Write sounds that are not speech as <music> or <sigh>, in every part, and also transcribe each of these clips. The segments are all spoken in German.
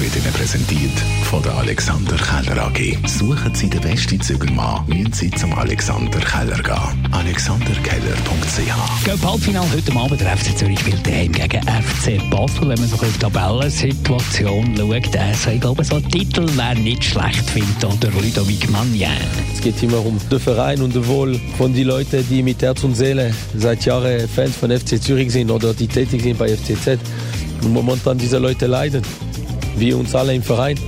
wird Ihnen präsentiert von der Alexander Keller AG. Suchen Sie den besten Zügelmann, müssen Sie zum Alexander Keller gehen. alexanderkeller.ch Gell, Halbfinale heute Abend. Der FC Zürich spielt daheim gegen FC Basel. Wenn man so bisschen die Tabellensituation schaut, also ich glaube, so ein Titel wäre nicht schlecht, findet oder Ludovic Magnin. Es geht immer um den Verein und das Wohl von den Leuten, die mit Herz und Seele seit Jahren Fans von FC Zürich sind oder die tätig sind bei FCZ. Und momentan diese Leute leiden, wie uns alle im Verein.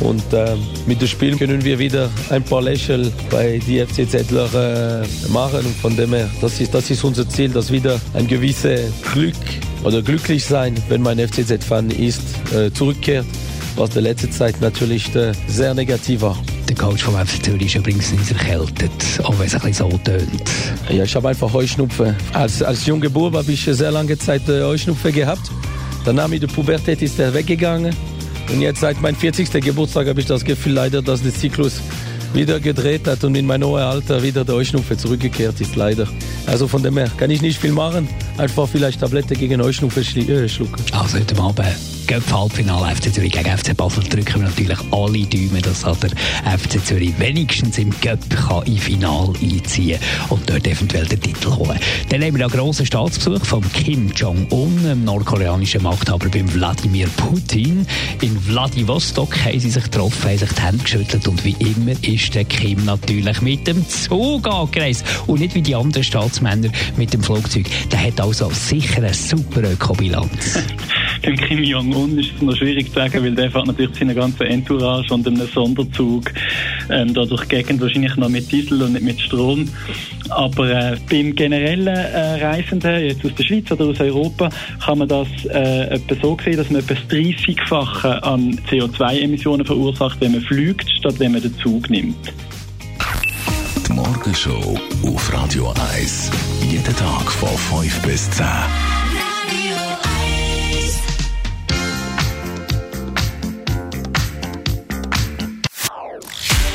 Und äh, mit dem Spiel können wir wieder ein paar Lächeln bei die FCZler äh, machen. Und von dem her, das ist, das ist unser Ziel, dass wieder ein gewisses Glück oder glücklich sein, wenn man FCZ-Fan ist, äh, zurückkehrt. Was der letzte Zeit natürlich äh, sehr negativ war. Der Coach vom FC Zürich ist übrigens nicht erkältet, auch wenn es ein bisschen so tönt. Ja, ich habe einfach Heuschnupfen. Als, als junger Bub habe ich sehr lange Zeit äh, Heuschnupfen gehabt. Danach mit der Pubertät ist er weggegangen. Und jetzt seit meinem 40. Geburtstag habe ich das Gefühl leider, dass der Zyklus wieder gedreht hat und in mein hohes Alter wieder der Heuschnupfen zurückgekehrt ist, leider. Also von dem her kann ich nicht viel machen, einfach vielleicht Tablette gegen Heuschnupfen äh, schlucken. Also heute Abend Göpp-Halbfinale FC Zürich gegen FC Basel drücken wir natürlich alle Däume, dass der FC Zürich wenigstens im Göpp kann im Finale einziehen und dort eventuell den Titel holen. Dann haben wir einen grossen Staatsbesuch von Kim Jong-un, dem nordkoreanischen Machthaber beim Wladimir Putin. In Vladivostok haben sie sich getroffen, haben sich die Hände geschüttelt und wie immer ist der Kim natürlich mit dem Zug angereist und nicht wie die anderen Staatsmänner mit dem Flugzeug. Der hat also sicher eine super Ökobilanz. <laughs> Dem Kim Jong-un ist es noch schwierig zu sagen, weil der fährt natürlich seine ganze Entourage und einem Sonderzug ähm, da durch die Gegend wahrscheinlich noch mit Diesel und nicht mit Strom. Aber äh, beim generellen äh, Reisenden, jetzt aus der Schweiz oder aus Europa, kann man das äh, etwa so sehen, dass man etwa das 30-fache an CO2-Emissionen verursacht, wenn man fliegt, statt wenn man den Zug nimmt. Die Morgenshow auf Radio 1. Jeden Tag von 5 bis 10.